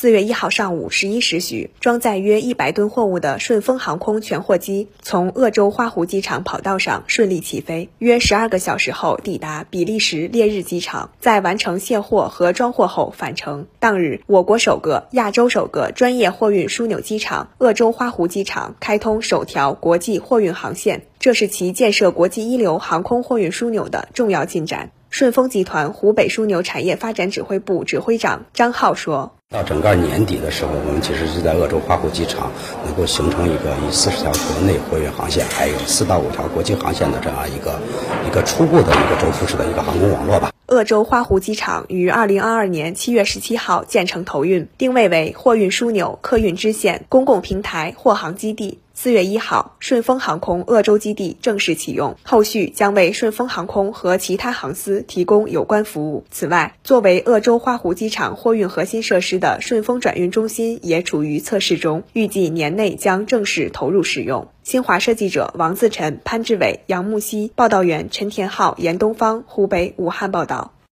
四月一号上午十一时许，装载约一百吨货物的顺丰航空全货机从鄂州花湖机场跑道上顺利起飞，约十二个小时后抵达比利时列日机场，在完成卸货和装货后返程。当日，我国首个、亚洲首个专业货运枢纽机场鄂州花湖机场开通首条国际货运航线，这是其建设国际一流航空货运枢纽的重要进展。顺丰集团湖北枢纽产业发展指挥部指挥长张浩说：“到整个年底的时候，我们其实是在鄂州花湖机场能够形成一个以四十条国内货运航线，还有四到五条国际航线的这样一个一个初步的一个轴复式的一个航空网络吧。”鄂州花湖机场于二零二二年七月十七号建成投运，定位为货运枢纽、客运支线、公共平台、货航基地。四月一号，顺丰航空鄂州基地正式启用，后续将为顺丰航空和其他航司提供有关服务。此外，作为鄂州花湖机场货运核心设施的顺丰转运中心也处于测试中，预计年内将正式投入使用。新华社记者王自晨、潘志伟、杨木西，报道员陈田浩、严东方，湖北武汉报道。